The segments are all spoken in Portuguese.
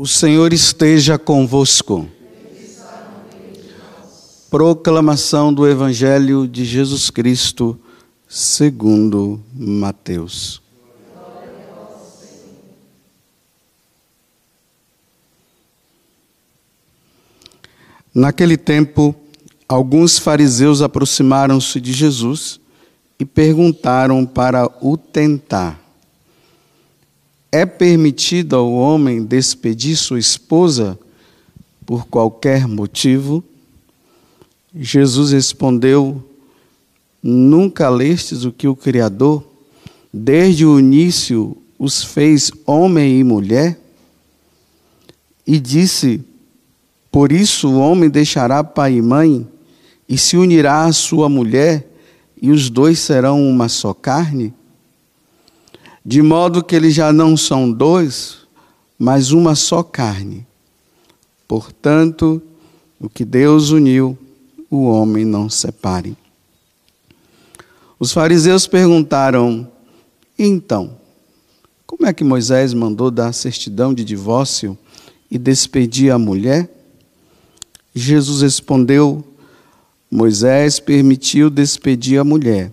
O Senhor esteja convosco. Proclamação do Evangelho de Jesus Cristo, segundo Mateus. Naquele tempo, alguns fariseus aproximaram-se de Jesus e perguntaram para o tentar é permitido ao homem despedir sua esposa por qualquer motivo? Jesus respondeu: Nunca lestes o que o Criador, desde o início, os fez homem e mulher? E disse: Por isso o homem deixará pai e mãe e se unirá à sua mulher, e os dois serão uma só carne? De modo que eles já não são dois, mas uma só carne. Portanto, o que Deus uniu, o homem não separe. Os fariseus perguntaram: então, como é que Moisés mandou dar certidão de divórcio e despedir a mulher? Jesus respondeu: Moisés permitiu despedir a mulher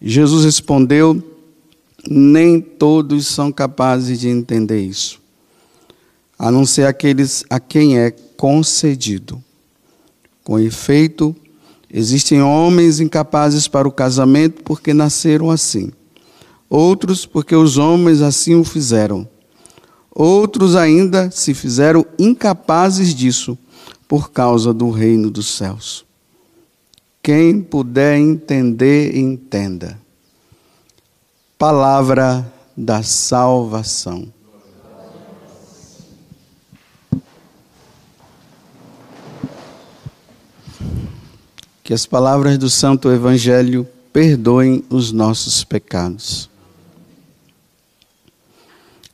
Jesus respondeu: Nem todos são capazes de entender isso, a não ser aqueles a quem é concedido. Com efeito, existem homens incapazes para o casamento porque nasceram assim, outros porque os homens assim o fizeram, outros ainda se fizeram incapazes disso por causa do reino dos céus. Quem puder entender, entenda. Palavra da salvação. Que as palavras do Santo Evangelho perdoem os nossos pecados.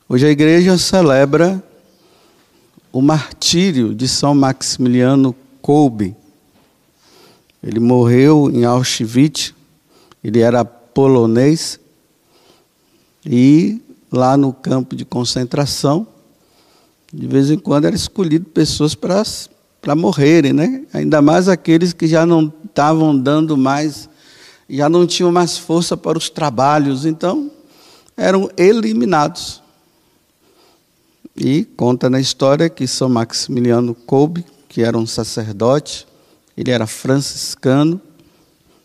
Hoje a igreja celebra o martírio de São Maximiliano Kolbe ele morreu em Auschwitz, ele era polonês, e lá no campo de concentração, de vez em quando era escolhido pessoas para morrerem, né? Ainda mais aqueles que já não estavam dando mais, já não tinham mais força para os trabalhos, então eram eliminados. E conta na história que São Maximiliano Kolbe, que era um sacerdote, ele era franciscano,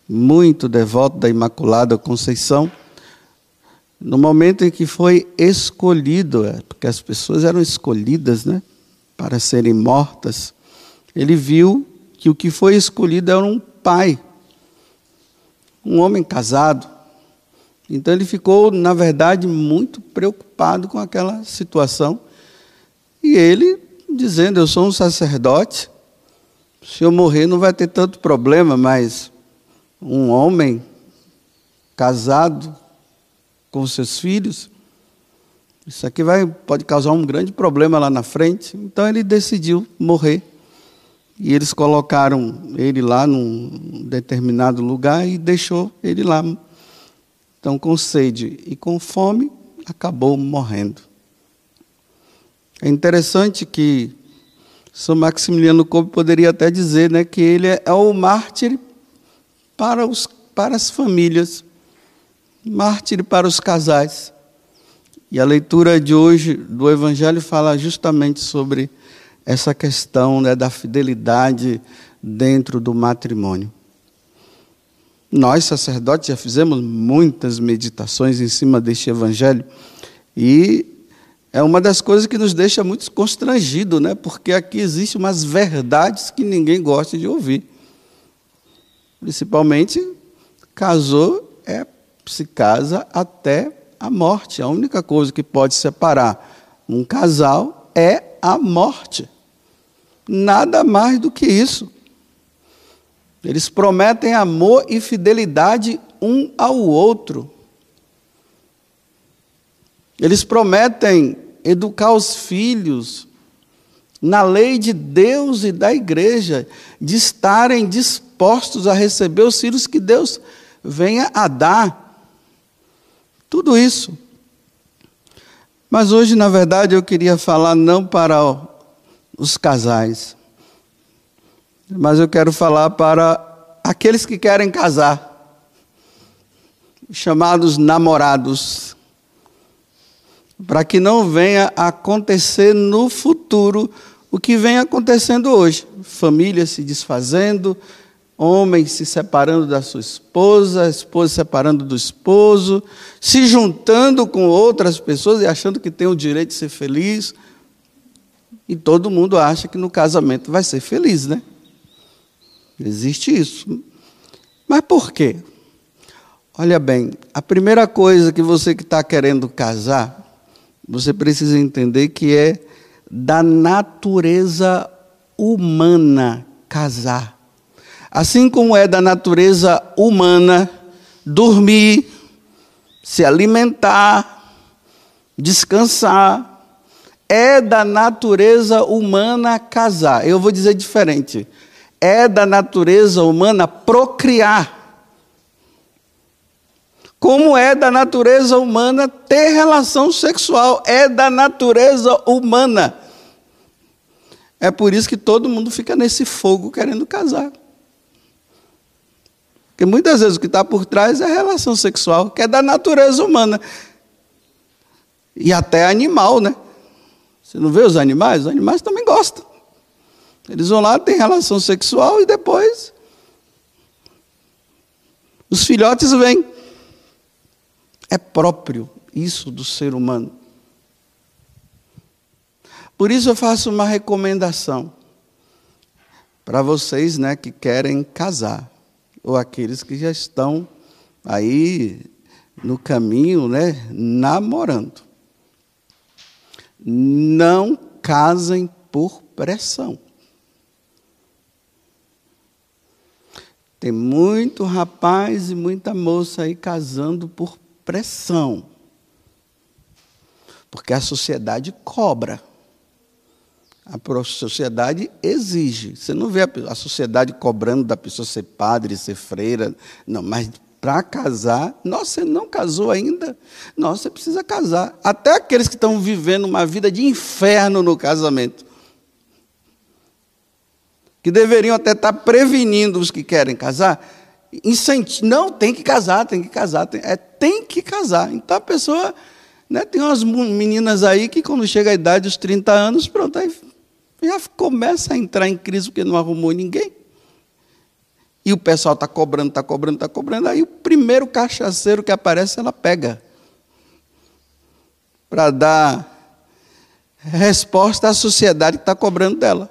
muito devoto da Imaculada Conceição. No momento em que foi escolhido, é, porque as pessoas eram escolhidas né, para serem mortas, ele viu que o que foi escolhido era um pai, um homem casado. Então ele ficou, na verdade, muito preocupado com aquela situação. E ele, dizendo: Eu sou um sacerdote, se eu morrer não vai ter tanto problema, mas um homem casado com seus filhos, isso aqui vai, pode causar um grande problema lá na frente. Então ele decidiu morrer. E eles colocaram ele lá num determinado lugar e deixou ele lá. Então, com sede e com fome, acabou morrendo. É interessante que são Maximiliano Kolbe poderia até dizer né, que ele é, é o mártir para, os, para as famílias, mártir para os casais. E a leitura de hoje do Evangelho fala justamente sobre essa questão né, da fidelidade dentro do matrimônio. Nós, sacerdotes, já fizemos muitas meditações em cima deste Evangelho e é uma das coisas que nos deixa muito constrangido, né? porque aqui existem umas verdades que ninguém gosta de ouvir. Principalmente, casou é se casa até a morte. A única coisa que pode separar um casal é a morte. Nada mais do que isso. Eles prometem amor e fidelidade um ao outro. Eles prometem educar os filhos na lei de Deus e da igreja, de estarem dispostos a receber os filhos que Deus venha a dar. Tudo isso. Mas hoje, na verdade, eu queria falar não para os casais, mas eu quero falar para aqueles que querem casar, chamados namorados para que não venha acontecer no futuro o que vem acontecendo hoje: famílias se desfazendo, homens se separando da sua esposa, esposa se separando do esposo, se juntando com outras pessoas e achando que tem o direito de ser feliz. E todo mundo acha que no casamento vai ser feliz, né? Existe isso. Mas por quê? Olha bem, a primeira coisa que você que está querendo casar, você precisa entender que é da natureza humana casar. Assim como é da natureza humana dormir, se alimentar, descansar, é da natureza humana casar. Eu vou dizer diferente. É da natureza humana procriar como é da natureza humana ter relação sexual, é da natureza humana. É por isso que todo mundo fica nesse fogo querendo casar. Porque muitas vezes o que está por trás é a relação sexual, que é da natureza humana. E até animal, né? Você não vê os animais? Os animais também gostam. Eles vão lá, têm relação sexual e depois os filhotes vêm. É próprio isso do ser humano. Por isso eu faço uma recomendação para vocês, né, que querem casar ou aqueles que já estão aí no caminho, né, namorando. Não casem por pressão. Tem muito rapaz e muita moça aí casando por pressão. Porque a sociedade cobra. A sociedade exige. Você não vê a sociedade cobrando da pessoa ser padre, ser freira. Não, mas para casar, nossa, você não casou ainda? Nossa, você precisa casar. Até aqueles que estão vivendo uma vida de inferno no casamento. Que deveriam até estar prevenindo os que querem casar Não, tem que casar, tem que casar. Tem, é, tem que casar. Então a pessoa. Né, tem umas meninas aí que, quando chega a idade dos 30 anos, pronto, aí já começa a entrar em crise porque não arrumou ninguém. E o pessoal está cobrando, está cobrando, está cobrando. Aí o primeiro cachaceiro que aparece, ela pega. Para dar resposta à sociedade que está cobrando dela.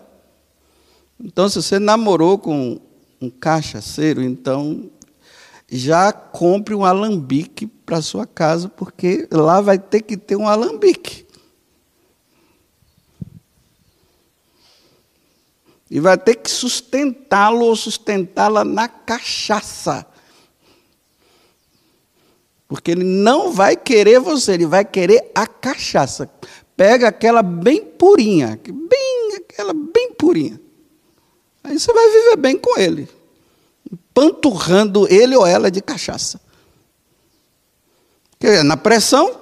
Então, se você namorou com um cachaceiro, então já compre um alambique para sua casa, porque lá vai ter que ter um alambique. E vai ter que sustentá-lo ou sustentá-la na cachaça. Porque ele não vai querer você, ele vai querer a cachaça. Pega aquela bem purinha, bem aquela bem purinha. Aí você vai viver bem com ele, panturrando ele ou ela de cachaça. Porque na pressão.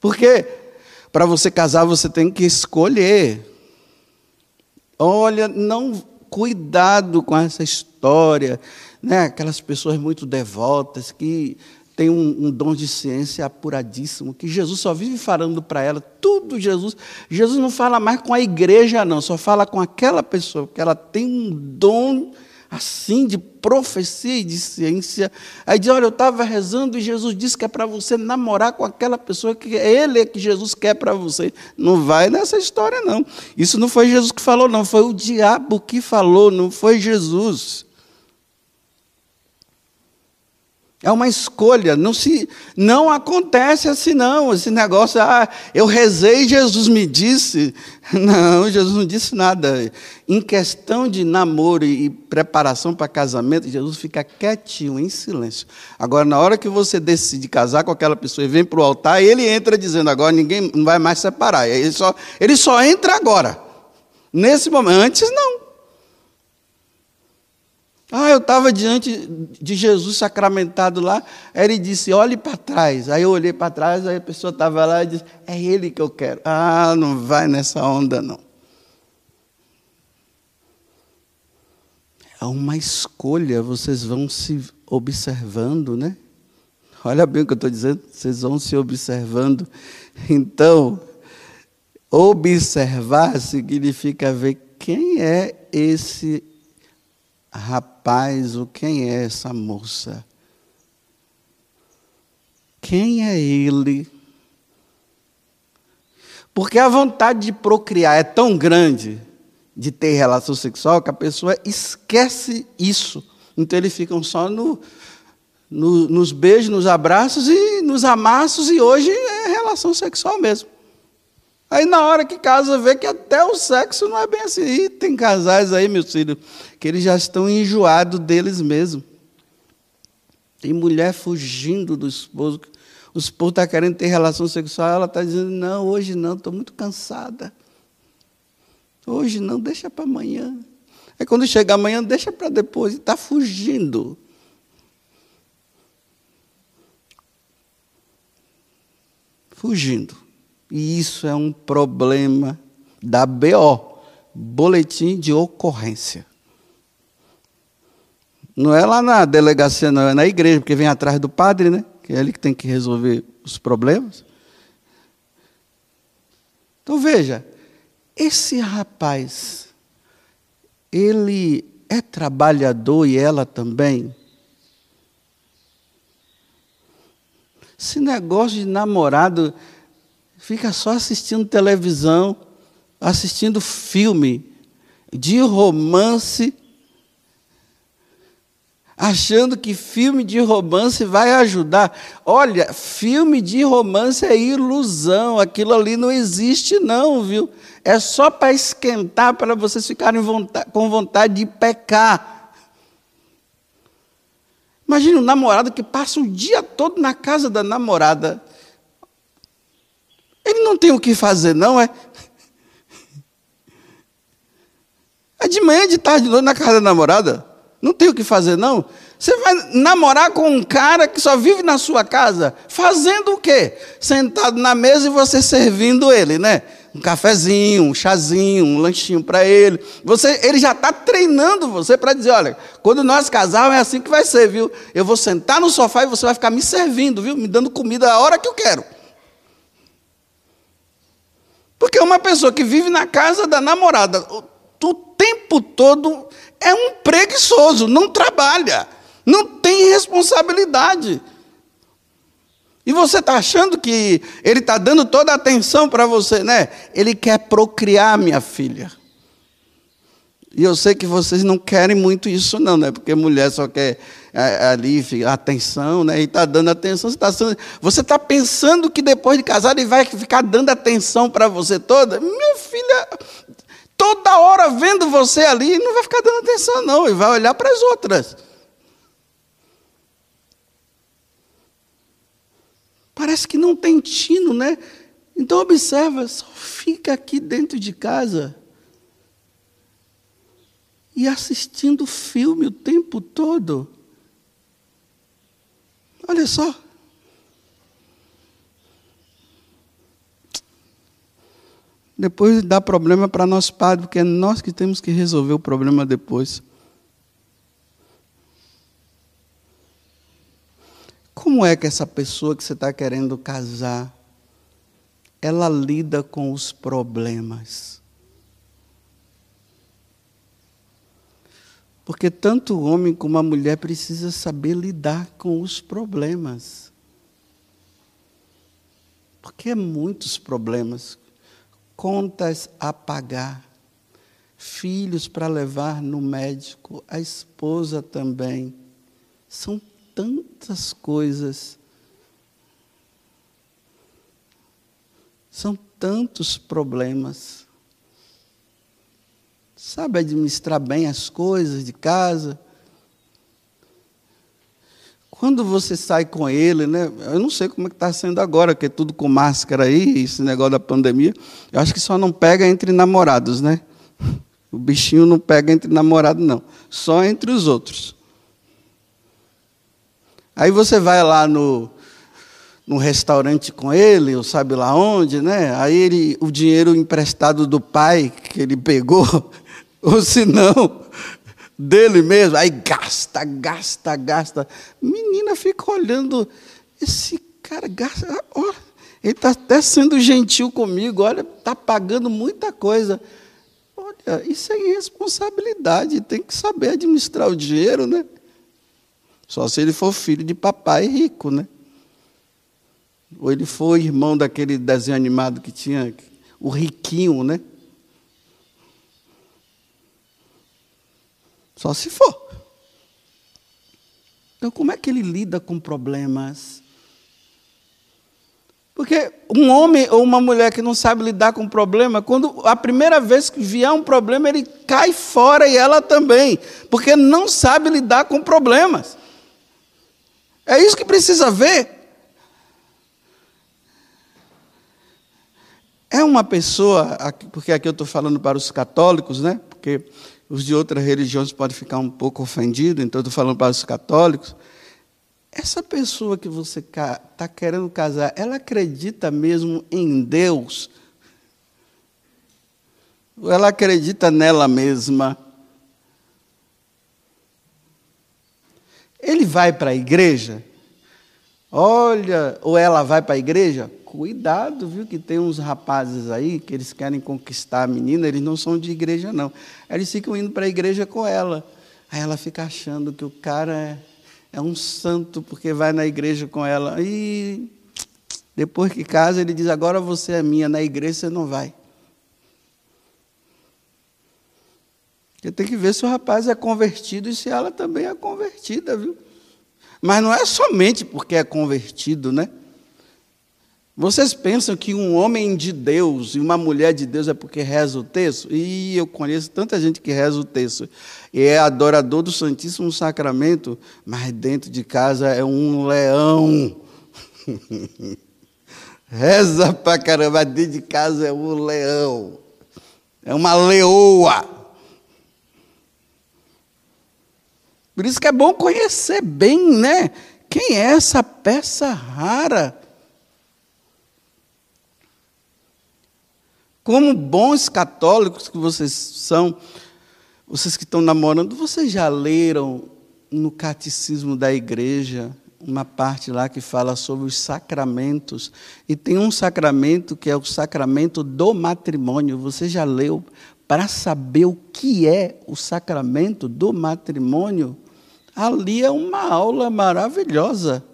Porque para você casar você tem que escolher. Olha, não cuidado com essa história, né? Aquelas pessoas muito devotas que tem um, um, dom de ciência apuradíssimo, que Jesus só vive falando para ela, tudo Jesus. Jesus não fala mais com a igreja, não, só fala com aquela pessoa, porque ela tem um dom assim de profecia e de ciência. Aí diz: Olha, eu estava rezando e Jesus disse que é para você namorar com aquela pessoa que ele é que Jesus quer para você. Não vai nessa história, não. Isso não foi Jesus que falou, não, foi o diabo que falou, não foi Jesus. É uma escolha, não se não acontece assim não, esse negócio, ah, eu rezei, Jesus me disse. Não, Jesus não disse nada. Em questão de namoro e preparação para casamento, Jesus fica quietinho, em silêncio. Agora, na hora que você decide casar com aquela pessoa e vem para o altar, ele entra dizendo, agora ninguém não vai mais separar. Ele só, ele só entra agora. Nesse momento, antes não. Ah, eu estava diante de Jesus sacramentado lá, aí ele disse, olhe para trás. Aí eu olhei para trás, aí a pessoa estava lá e disse, é ele que eu quero. Ah, não vai nessa onda não. É uma escolha, vocês vão se observando, né? Olha bem o que eu estou dizendo, vocês vão se observando. Então, observar significa ver quem é esse rapaz, o quem é essa moça? Quem é ele? Porque a vontade de procriar é tão grande, de ter relação sexual, que a pessoa esquece isso. Então eles ficam só no, no, nos beijos, nos abraços e nos amassos, e hoje é relação sexual mesmo. Aí na hora que casa, vê que até o sexo não é bem assim. E tem casais aí, meus filhos, que eles já estão enjoados deles mesmos. Tem mulher fugindo do esposo. O esposo está querendo ter relação sexual, ela está dizendo, não, hoje não, estou muito cansada. Hoje não, deixa para amanhã. Aí quando chega amanhã, deixa para depois. Está fugindo. Fugindo. E isso é um problema da BO, boletim de ocorrência. Não é lá na delegacia, não, é na igreja, porque vem atrás do padre, né? Que é ele que tem que resolver os problemas. Então veja, esse rapaz, ele é trabalhador e ela também. Esse negócio de namorado fica só assistindo televisão, assistindo filme de romance, achando que filme de romance vai ajudar. Olha, filme de romance é ilusão, aquilo ali não existe, não, viu? É só para esquentar, para vocês ficarem vontade, com vontade de pecar. Imagina um namorado que passa o dia todo na casa da namorada ele não tem o que fazer, não, é? É de manhã, de tarde, de noite na casa da namorada. Não tem o que fazer, não. Você vai namorar com um cara que só vive na sua casa, fazendo o quê? Sentado na mesa e você servindo ele, né? Um cafezinho, um chazinho, um lanchinho para ele. Você, ele já está treinando você para dizer, olha, quando nós casarmos é assim que vai ser, viu? Eu vou sentar no sofá e você vai ficar me servindo, viu? Me dando comida a hora que eu quero. Porque uma pessoa que vive na casa da namorada o tempo todo é um preguiçoso, não trabalha, não tem responsabilidade. E você está achando que ele está dando toda a atenção para você, né? Ele quer procriar, minha filha. E eu sei que vocês não querem muito isso, não, né? Porque mulher só quer é, ali atenção, né? E está dando atenção. Você está tá pensando que depois de casar ele vai ficar dando atenção para você toda? Minha filha, toda hora vendo você ali, não vai ficar dando atenção, não. Ele vai olhar para as outras. Parece que não tem tino, né? Então observa, só fica aqui dentro de casa e assistindo filme o tempo todo. Olha só. Depois dá problema para nós padres, porque é nós que temos que resolver o problema depois. Como é que essa pessoa que você está querendo casar, ela lida com os problemas? Porque tanto o homem como a mulher precisa saber lidar com os problemas. Porque é muitos problemas. Contas a pagar, filhos para levar no médico, a esposa também. São tantas coisas. São tantos problemas. Sabe administrar bem as coisas de casa. Quando você sai com ele, né? Eu não sei como é que está sendo agora, que é tudo com máscara aí, esse negócio da pandemia. Eu acho que só não pega entre namorados, né? O bichinho não pega entre namorados, não. Só entre os outros. Aí você vai lá no, no restaurante com ele, ou sabe lá onde, né? Aí ele, o dinheiro emprestado do pai que ele pegou, ou se não, dele mesmo, aí gasta, gasta, gasta. Menina fica olhando, esse cara gasta, olha, ele está até sendo gentil comigo, olha, está pagando muita coisa. Olha, isso é irresponsabilidade, tem que saber administrar o dinheiro, né? Só se ele for filho de papai rico, né? Ou ele for irmão daquele desenho animado que tinha, o riquinho, né? Só se for. Então, como é que ele lida com problemas? Porque um homem ou uma mulher que não sabe lidar com problema, quando a primeira vez que vier um problema, ele cai fora e ela também, porque não sabe lidar com problemas. É isso que precisa ver. É uma pessoa, porque aqui eu estou falando para os católicos, né? Porque os de outras religiões podem ficar um pouco ofendidos, então estou falando para os católicos. Essa pessoa que você está querendo casar, ela acredita mesmo em Deus? Ou ela acredita nela mesma? Ele vai para a igreja? Olha, ou ela vai para a igreja? Cuidado, viu, que tem uns rapazes aí que eles querem conquistar a menina, eles não são de igreja, não. Eles ficam indo para a igreja com ela. Aí ela fica achando que o cara é, é um santo porque vai na igreja com ela. E depois que casa, ele diz: Agora você é minha, na igreja você não vai. Porque tem que ver se o rapaz é convertido e se ela também é convertida, viu? Mas não é somente porque é convertido, né? Vocês pensam que um homem de Deus e uma mulher de Deus é porque reza o texto? E eu conheço tanta gente que reza o texto e é adorador do Santíssimo Sacramento, mas dentro de casa é um leão. reza pra caramba, dentro de casa é um leão. É uma leoa. Por isso que é bom conhecer bem, né? Quem é essa peça rara? Como bons católicos que vocês são, vocês que estão namorando, vocês já leram no catecismo da igreja uma parte lá que fala sobre os sacramentos. E tem um sacramento que é o sacramento do matrimônio. Você já leu para saber o que é o sacramento do matrimônio? Ali é uma aula maravilhosa.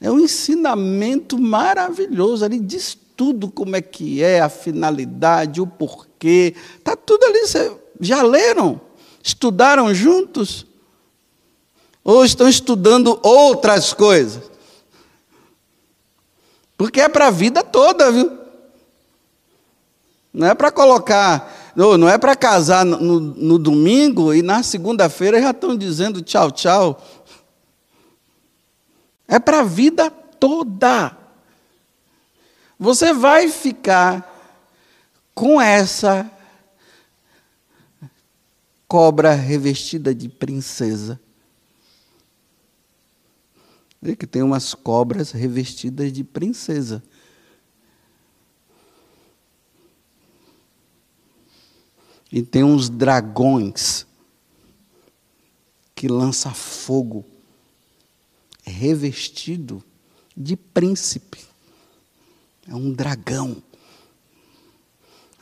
É um ensinamento maravilhoso. Ali diz tudo como é que é, a finalidade, o porquê. Está tudo ali. Já leram? Estudaram juntos? Ou estão estudando outras coisas? Porque é para a vida toda, viu? Não é para colocar não, não é para casar no, no, domingo e na segunda-feira já estão dizendo tchau, tchau. É para a vida toda. Você vai ficar com essa cobra revestida de princesa. Vê que tem umas cobras revestidas de princesa. E tem uns dragões que lança fogo revestido de príncipe. É um dragão.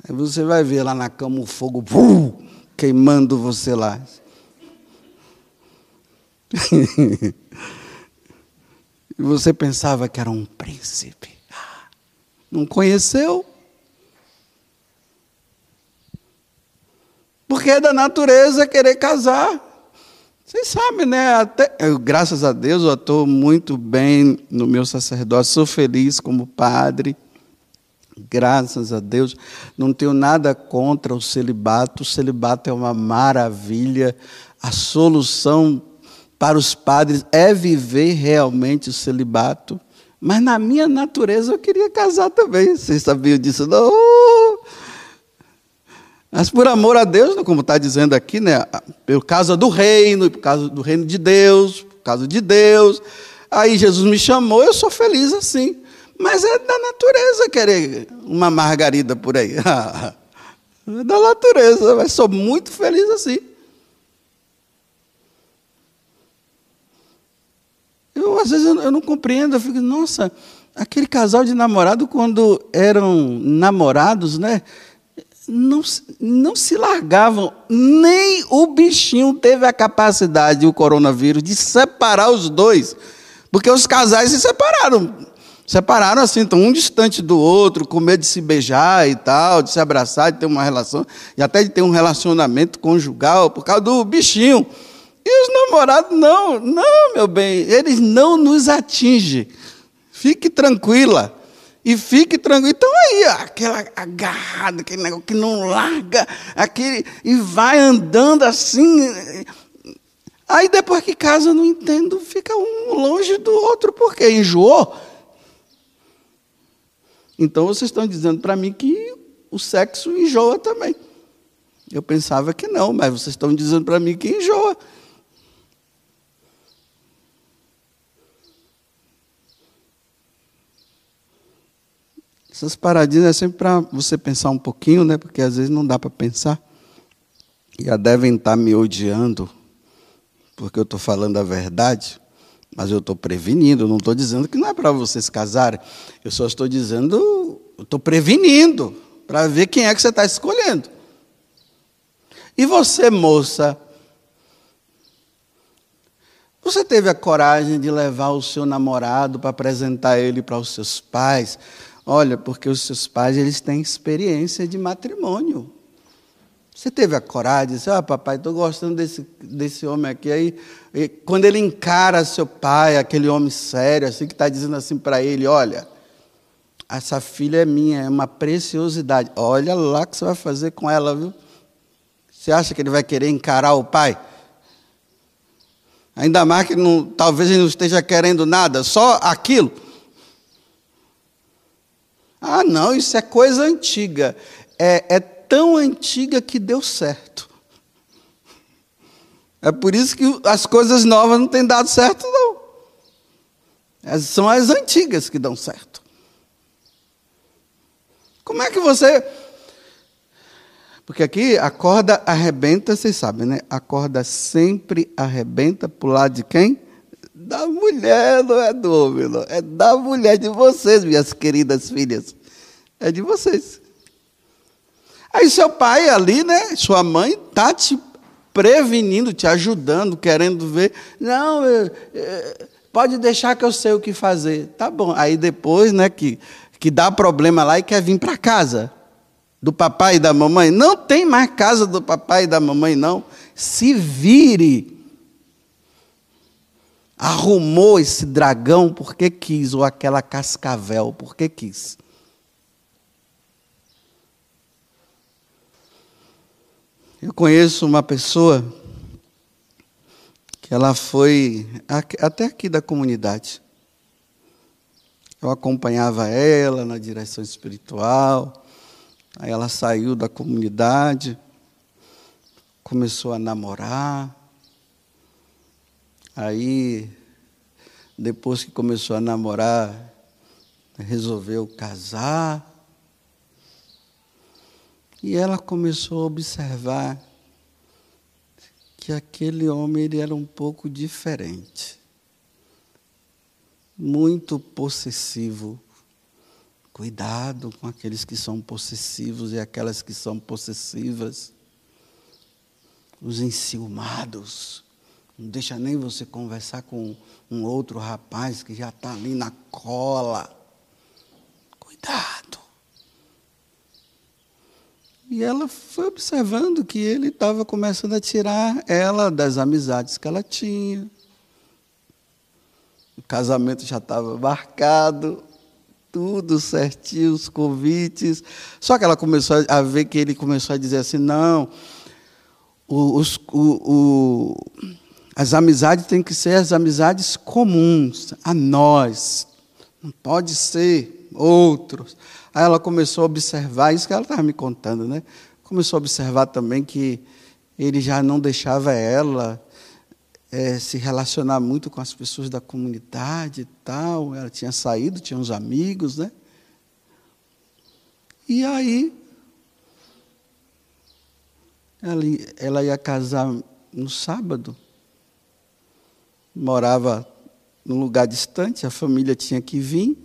Aí você vai ver lá na cama o fogo uh, queimando você lá. e você pensava que era um príncipe. Não conheceu? Porque é da natureza querer casar. Vocês sabem, né? Até, eu, graças a Deus, eu estou muito bem no meu sacerdócio, sou feliz como padre. Graças a Deus, não tenho nada contra o celibato. O celibato é uma maravilha. A solução para os padres é viver realmente o celibato. Mas na minha natureza eu queria casar também. Vocês sabiam disso? Não. Mas por amor a Deus, como está dizendo aqui, né? por causa do reino, por causa do reino de Deus, por causa de Deus. Aí Jesus me chamou, eu sou feliz assim. Mas é da natureza querer uma margarida por aí. é da natureza, mas sou muito feliz assim. Eu, às vezes, eu, não compreendo, eu fico, nossa, aquele casal de namorado, quando eram namorados, né? Não, não se largavam, nem o bichinho teve a capacidade, o coronavírus, de separar os dois, porque os casais se separaram separaram assim, então um distante do outro, com medo de se beijar e tal, de se abraçar, de ter uma relação, e até de ter um relacionamento conjugal, por causa do bichinho. E os namorados, não, não, meu bem, eles não nos atingem. Fique tranquila. E fique tranquilo. Então aí, aquela agarrada, aquele negócio que não larga, aquele, e vai andando assim. Aí depois que casa, não entendo, fica um longe do outro, porque enjoou. Então vocês estão dizendo para mim que o sexo enjoa também. Eu pensava que não, mas vocês estão dizendo para mim que enjoa. Essas paradinhas é sempre para você pensar um pouquinho, né? Porque às vezes não dá para pensar. E já devem estar tá me odiando, porque eu estou falando a verdade. Mas eu estou prevenindo, não estou dizendo que não é para vocês casarem. Eu só estou dizendo, estou prevenindo, para ver quem é que você está escolhendo. E você, moça, você teve a coragem de levar o seu namorado para apresentar ele para os seus pais? Olha, porque os seus pais eles têm experiência de matrimônio. Você teve a coragem de dizer, ah, papai, estou gostando desse, desse homem aqui. Aí, quando ele encara seu pai, aquele homem sério, assim, que está dizendo assim para ele, olha, essa filha é minha, é uma preciosidade. Olha lá o que você vai fazer com ela, viu? Você acha que ele vai querer encarar o pai? Ainda mais que não, talvez ele não esteja querendo nada, só aquilo. Ah, não, isso é coisa antiga. É, é tão antiga que deu certo. É por isso que as coisas novas não têm dado certo, não. são as antigas que dão certo. Como é que você. Porque aqui a corda arrebenta, vocês sabem, né? A corda sempre arrebenta para o lado de quem? Da mulher, não é do homem, não. É da mulher de vocês, minhas queridas filhas. É de vocês. Aí seu pai ali, né? Sua mãe está te prevenindo, te ajudando, querendo ver. Não, pode deixar que eu sei o que fazer. Tá bom. Aí depois, né, que, que dá problema lá e quer vir para casa do papai e da mamãe. Não tem mais casa do papai e da mamãe, não. Se vire. Arrumou esse dragão porque quis, ou aquela cascavel porque quis. Eu conheço uma pessoa que ela foi até aqui da comunidade. Eu acompanhava ela na direção espiritual. Aí ela saiu da comunidade, começou a namorar. Aí, depois que começou a namorar, resolveu casar. E ela começou a observar que aquele homem ele era um pouco diferente. Muito possessivo. Cuidado com aqueles que são possessivos e aquelas que são possessivas. Os enciumados. Não deixa nem você conversar com um outro rapaz que já está ali na cola. Cuidado. E ela foi observando que ele estava começando a tirar ela das amizades que ela tinha. O casamento já estava marcado, tudo certinho, os convites. Só que ela começou a ver que ele começou a dizer assim: não, os, o, o, as amizades têm que ser as amizades comuns, a nós. Não pode ser outros. Aí ela começou a observar, isso que ela estava me contando, né? Começou a observar também que ele já não deixava ela é, se relacionar muito com as pessoas da comunidade e tal. Ela tinha saído, tinha uns amigos, né? E aí, ela, ela ia casar no sábado, morava num lugar distante, a família tinha que vir.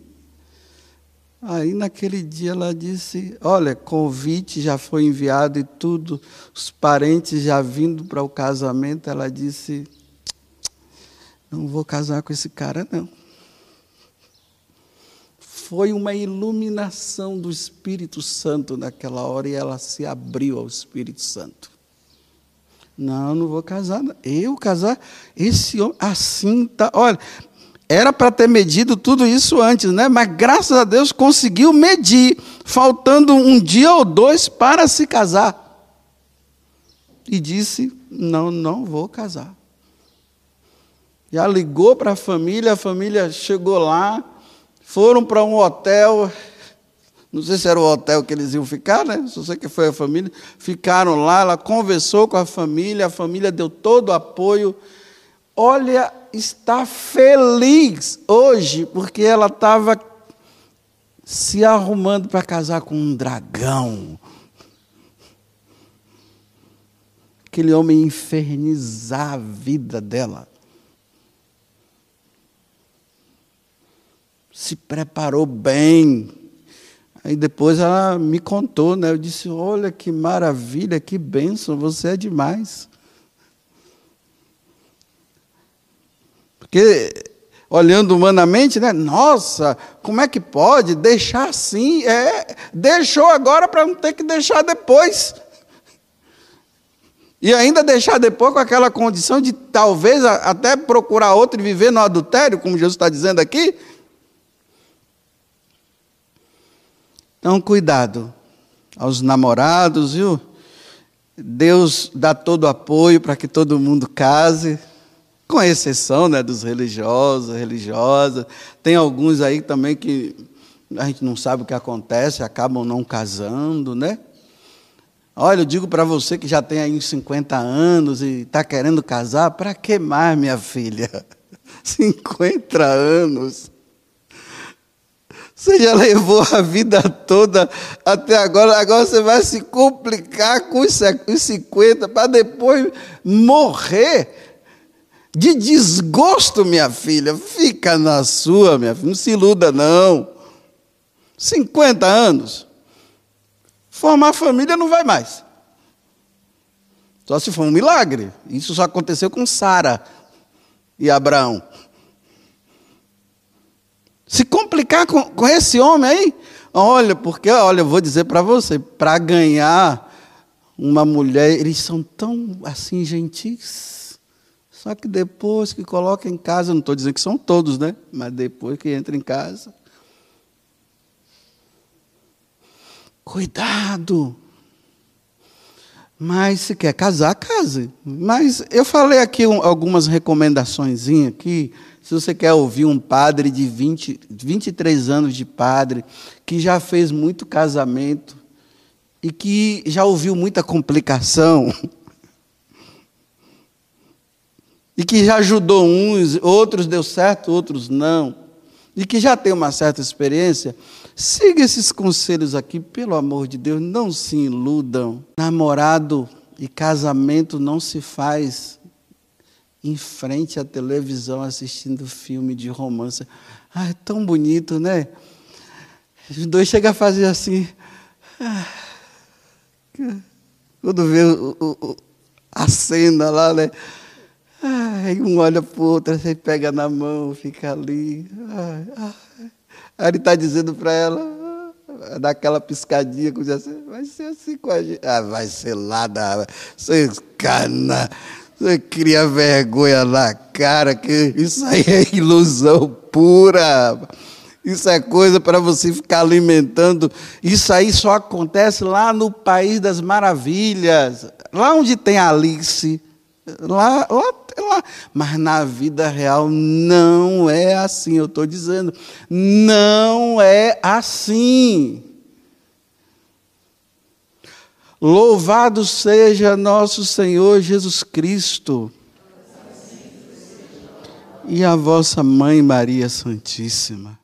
Aí naquele dia ela disse: Olha, convite já foi enviado e tudo, os parentes já vindo para o casamento. Ela disse: Não vou casar com esse cara, não. Foi uma iluminação do Espírito Santo naquela hora e ela se abriu ao Espírito Santo. Não, não vou casar. Eu casar? Esse homem, assim tá. Olha, era para ter medido tudo isso antes, né? Mas graças a Deus conseguiu medir, faltando um dia ou dois para se casar. E disse: Não, não vou casar. Já ligou para a família, a família chegou lá, foram para um hotel. Não sei se era o hotel que eles iam ficar, né? Só sei que foi a família. Ficaram lá, ela conversou com a família, a família deu todo o apoio. Olha está feliz hoje, porque ela estava se arrumando para casar com um dragão. Aquele homem infernizar a vida dela. Se preparou bem. Aí depois ela me contou, né? Eu disse: Olha que maravilha, que bênção, você é demais. Porque, olhando humanamente, né? Nossa, como é que pode deixar assim? É, deixou agora para não ter que deixar depois. E ainda deixar depois com aquela condição de talvez até procurar outro e viver no adultério, como Jesus está dizendo aqui. Então, cuidado aos namorados, viu? Deus dá todo o apoio para que todo mundo case com exceção né, dos religiosos, religiosas. Tem alguns aí também que a gente não sabe o que acontece, acabam não casando, né? Olha, eu digo para você que já tem aí uns 50 anos e está querendo casar, para que mais, minha filha? 50 anos. Você já levou a vida toda até agora, agora você vai se complicar com os 50 para depois morrer de desgosto, minha filha. Fica na sua, minha filha. Não se iluda, não. 50 anos. Formar família não vai mais. Só se for um milagre. Isso só aconteceu com Sara e Abraão. Se complicar com, com esse homem aí, olha, porque, olha, eu vou dizer para você, para ganhar uma mulher, eles são tão assim gentis. Só que depois que coloca em casa, não estou dizendo que são todos, né? Mas depois que entra em casa. Cuidado! Mas se quer casar, case. Mas eu falei aqui um, algumas recomendações aqui. Se você quer ouvir um padre de 20, 23 anos de padre, que já fez muito casamento e que já ouviu muita complicação, e que já ajudou uns, outros deu certo, outros não, e que já tem uma certa experiência, siga esses conselhos aqui, pelo amor de Deus, não se iludam. Namorado e casamento não se faz em frente à televisão assistindo filme de romance. Ah, é tão bonito, né? Os dois chegam a fazer assim. Ah, quando vê o, o, a cena lá, né? Aí um olha para o outro, você pega na mão, fica ali. Aí ele está dizendo para ela, daquela piscadinha, que assim, vai ser assim com a gente. Ah, vai ser lá da. Você cana. Você cria vergonha na cara, que isso aí é ilusão pura. Isso é coisa para você ficar alimentando. Isso aí só acontece lá no País das Maravilhas. Lá onde tem Alice. Lá, lá, lá. Mas na vida real não é assim, eu estou dizendo. Não é assim. Louvado seja nosso Senhor Jesus Cristo. E a vossa mãe Maria Santíssima.